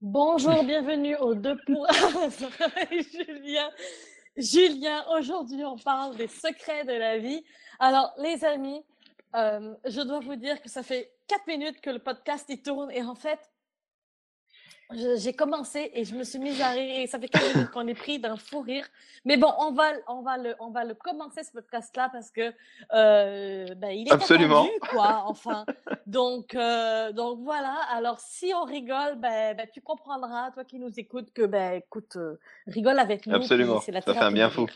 Bonjour, bienvenue aux deux pour Julien. Julien, aujourd'hui on parle des secrets de la vie. Alors les amis, euh, je dois vous dire que ça fait quatre minutes que le podcast y tourne et en fait, j'ai commencé et je me suis mise à rire et ça fait quelques minutes qu'on est pris d'un fou rire. Mais bon, on va, on va, le, on va le commencer ce podcast-là parce que euh, ben, il est Absolument. attendu, quoi. Enfin, donc, euh, donc voilà. Alors, si on rigole, ben, ben, tu comprendras, toi qui nous écoutes, que ben, écoute, euh, rigole avec nous. Absolument. La Ça fait un bien fou.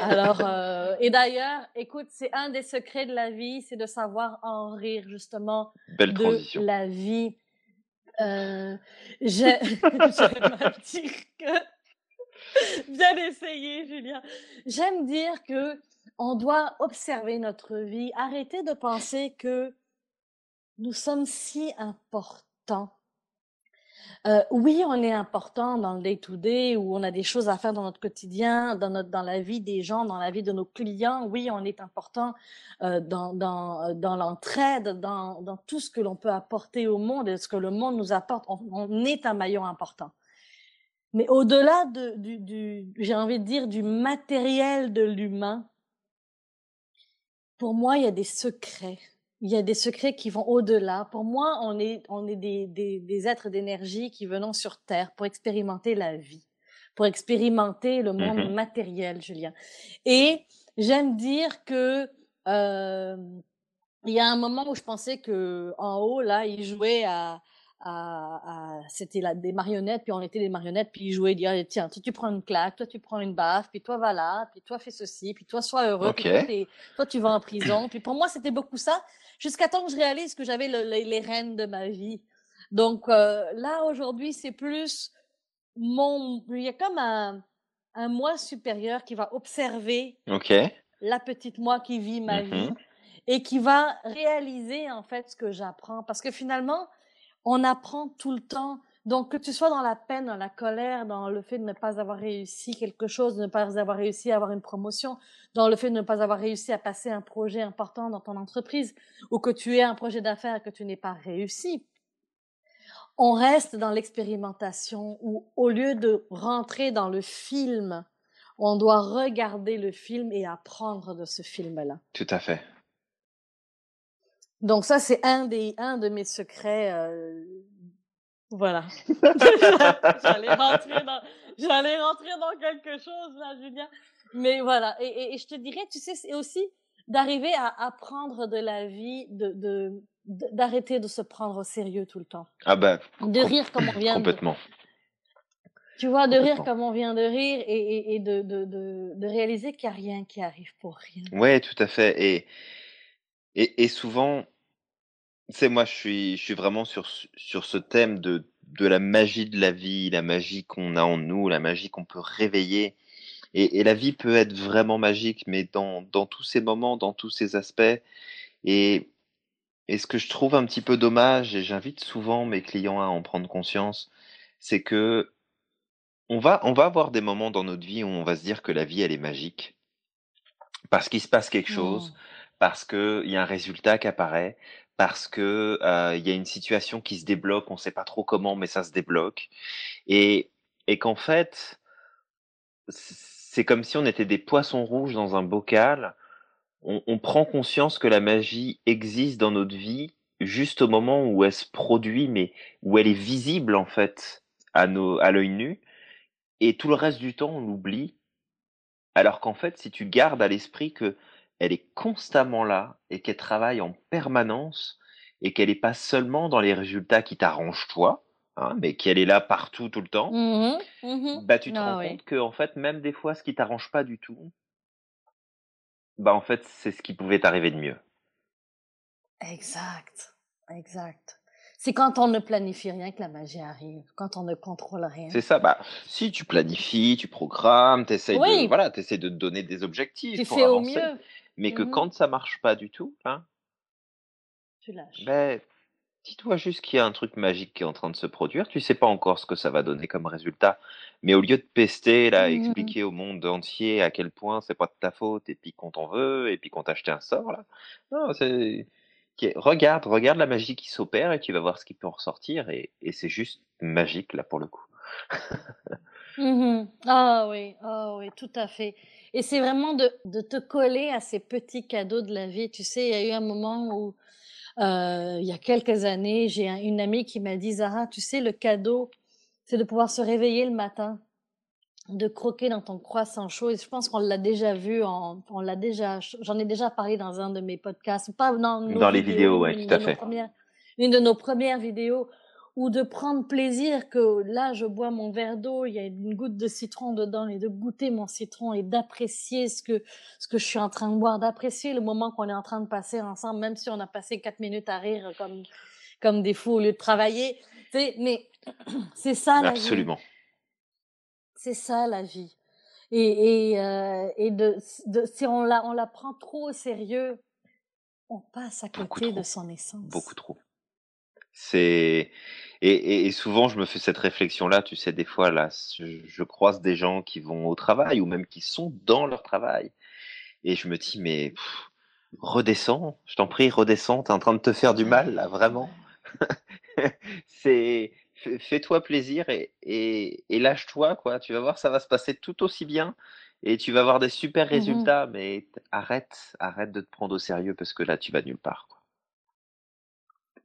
Alors, euh, et d'ailleurs, écoute, c'est un des secrets de la vie, c'est de savoir en rire justement Belle de transition. la vie. Euh, j'ai- J'allais mal dire que. Bien essayé, Julien. J'aime dire que on doit observer notre vie, arrêter de penser que nous sommes si importants. Euh, oui, on est important dans le day-to-day où on a des choses à faire dans notre quotidien, dans, notre, dans la vie des gens, dans la vie de nos clients. Oui, on est important euh, dans, dans, euh, dans l'entraide, dans, dans tout ce que l'on peut apporter au monde et ce que le monde nous apporte. On, est un maillon important. Mais au-delà de, du j'ai envie de dire, du matériel de l'humain, pour moi, il y a des secrets. Il y a des secrets qui vont au-delà. Pour moi, on est, on est des, des, des êtres d'énergie qui venons sur Terre pour expérimenter la vie, pour expérimenter le monde Mhm. matériel, Julien. Et j'aime dire que euh, il y a un moment où je pensais que en haut, là, ils jouaient à, à, à- c'était là des marionnettes, puis on était des marionnettes, puis ils jouaient, disaient, tiens, toi tu prends une claque, toi tu prends une baffe, puis toi va là, puis toi fais ceci, puis toi sois heureux, puis toi, tu vas en prison. Puis pour moi, c'était beaucoup ça, jusqu'à temps que je réalise que j'avais le- les, les rênes de ma vie. Donc euh, là, aujourd'hui, c'est plus mon, il y a comme un, un moi supérieur qui va observer Ok. la petite moi qui vit ma vie Mhm. et qui va réaliser en fait ce que j'apprends. Parce que finalement, on apprend tout le temps. Donc, que tu sois dans la peine, dans la colère, dans le fait de ne pas avoir réussi quelque chose, de ne pas avoir réussi à avoir une promotion, dans le fait de ne pas avoir réussi à passer un projet important dans ton entreprise, ou que tu aies un projet d'affaires que tu n'aies pas réussi, on reste dans l'expérimentation où, au lieu de rentrer dans le film, on doit regarder le film et apprendre de ce film-là. Tout à fait. Donc ça, c'est un des un de mes secrets. euh, Voilà. J'allais rentrer dans j'allais rentrer dans quelque chose là, Julien. Mais voilà. Et, et- et je te dirais, tu sais, c'est aussi d'arriver à apprendre de la vie, de d'arrêter de se prendre au sérieux tout le temps, Ah bah, de rire comme on vient de, complètement. tu vois, de rire comme on vient de rire et, et, et de, de, de, de réaliser qu'il n'y a rien qui arrive pour rien. Ouais, tout à fait. Et, et, et souvent, sais, moi, je suis, je suis vraiment sur, ce- sur ce thème de, de la magie de la vie, la magie qu'on a en nous, la magie qu'on peut réveiller. Et, et la vie peut être vraiment magique, mais dans, dans tous ces moments, dans tous ces aspects. Et, et ce que je trouve un petit peu dommage, et j'invite souvent mes clients à en prendre conscience, c'est que on va, on va avoir des moments dans notre vie où on va se dire que la vie, elle est magique, parce qu'il se passe quelque chose, parce qu'il y a un résultat qui apparaît, parce que euh, il y a une situation qui se débloque, on ne sait pas trop comment, mais ça se débloque, et, et qu'en fait, c'est comme si on était des poissons rouges dans un bocal. On, on prend conscience que la magie existe dans notre vie juste au moment où elle se produit, mais où elle est visible en fait à nos, à l'œil nu, et tout le reste du temps on l'oublie. Alors qu'en fait, si tu gardes à l'esprit que elle est constamment là et qu'elle travaille en permanence et qu'elle n'est pas seulement dans les résultats qui t'arrangent toi, hein, mais qu'elle est là partout tout le temps, Mhm, mhm. bah tu te Ah rends oui. compte que en fait même des fois ce qui t'arrange pas du tout, bah en fait c'est ce qui pouvait t'arriver de mieux. Exact, exact. C'est quand on ne planifie rien que la magie arrive, quand on ne contrôle rien. C'est ça, bah si tu planifies, tu programmes, t'essayes de Oui, voilà, t'essayes de te donner des objectifs tu pour fais au avancer, mieux. mais que Mhm, quand ça marche pas du tout, hein, Tu lâches. ben dis-toi juste qu'il y a un truc magique qui est en train de se produire. Tu sais pas encore ce que ça va donner comme résultat, mais au lieu de pester là, Mhm. expliquer au monde entier à quel point c'est pas de ta faute et puis qu'on t'en veut et puis qu'on t'a acheté un sort là, non, c'est Regarde, regarde la magie qui s'opère et tu vas voir ce qui peut en ressortir et, c'est juste magique là pour le coup. Mmh Ah oui, ah oui, tout à fait. Et c'est vraiment de, de te coller à ces petits cadeaux de la vie. Tu sais, il y a eu un moment où, euh, il y a quelques années, j'ai une amie qui m'a dit, Zara, tu sais, le cadeau, c'est de pouvoir se réveiller le matin, de croquer dans ton croissant chaud. Et je pense qu'on l'a déjà vu, on l'a déjà, j'en ai déjà parlé dans un de mes podcasts, pas dans, dans les vidéos, ouais, tout à fait. une de nos premières vidéos ou de prendre plaisir que là, je bois mon verre d'eau, il y a une goutte de citron dedans et de goûter mon citron et d'apprécier ce que, ce que je suis en train de boire, d'apprécier le moment qu'on est en train de passer ensemble, même si on a passé quatre minutes à rire comme, comme des fous au lieu de travailler. mais c'est ça la Absolument. C'est ça la vie. Et, et, euh, et de, de, si on la, on la prend trop au sérieux, on passe à côté de son essence. Beaucoup trop. C'est et, et, souvent je me fais cette réflexion-là, tu sais, des fois là, je, croise des gens qui vont au travail ou même qui sont dans leur travail, et je me dis mais redescends, je t'en prie, redescends, t'es en train de te faire du mal là, vraiment. C'est fais-toi plaisir et, et, et lâche-toi quoi. Tu vas voir, ça va se passer tout aussi bien et tu vas avoir des super mmh résultats, mais arrête, arrête de te prendre au sérieux parce que là tu vas nulle part.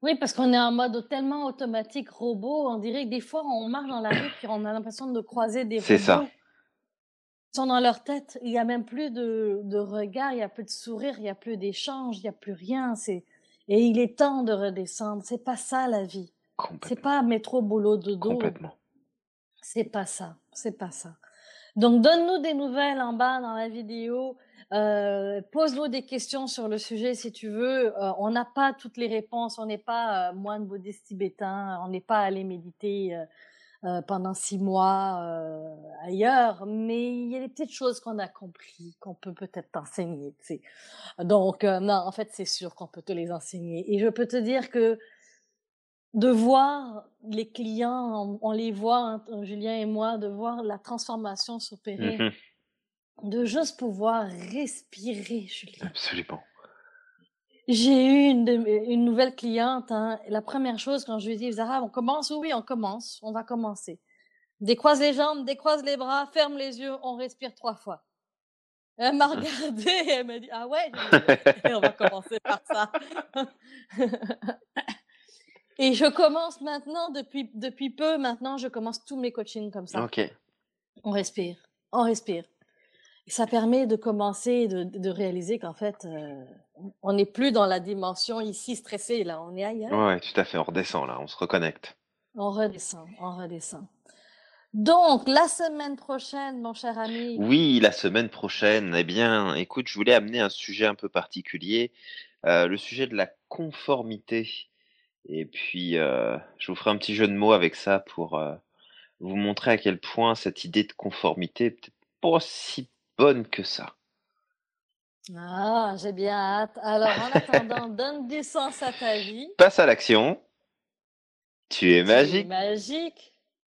Oui, parce qu'on est en mode tellement automatique, robot. On dirait que des fois, on marche dans la rue puis on a l'impression de croiser des C'est ça. Ils sont dans leur tête. Il y a même plus de, de regard, il y a plus de sourire, il y a plus d'échange, il y a plus rien. C'est et il est temps de redescendre. C'est pas ça la vie. C'est pas métro boulot dodo. Complètement. C'est pas ça. C'est pas ça. Donc donne-nous des nouvelles en bas dans la vidéo. Euh, pose-nous des questions sur le sujet si tu veux. Euh, on n'a pas toutes les réponses. On n'est pas euh, moine bouddhiste tibétain. On n'est pas allé méditer euh, pendant six mois ailleurs. Mais il y a des petites choses qu'on a compris, qu'on peut peut-être t'enseigner. Donc non, en fait, c'est sûr qu'on peut te les enseigner. Et je peux te dire que de voir les clients, on, les voit, hein, Julien et moi, de voir la transformation s'opérer. Mmh de juste pouvoir respirer, Julie. Absolument. J'ai eu une, une, nouvelle cliente. Hein. La première chose, quand je lui ai dit, Zara, on commence? Oui, on commence. On va commencer. Décroise les jambes, décroise les bras, ferme les yeux, on respire trois fois. Elle m'a regardée et elle m'a dit, ah ouais, on va commencer par ça. et je commence maintenant, depuis, depuis peu, maintenant, je commence tous mes coachings comme ça. Ok. On respire, on respire ça permet de commencer, de, de réaliser qu'en fait, euh, on n'est plus dans la dimension ici stressée, là, on est ailleurs. Ouais, tout à fait, on redescend là, on se reconnecte. On redescend, on redescend. Donc, la semaine prochaine, mon cher ami. Oui, la semaine prochaine, eh bien, écoute, je voulais amener un sujet un peu particulier, euh, le sujet de la conformité. Et puis, euh, je vous ferai un petit jeu de mots avec ça pour vous montrer à quel point cette idée de conformité peut-être pas si bonne que ça. Ah, j'ai bien hâte. Alors, en attendant, donne du sens à ta vie. Passe à l'action. Tu es magique. magique.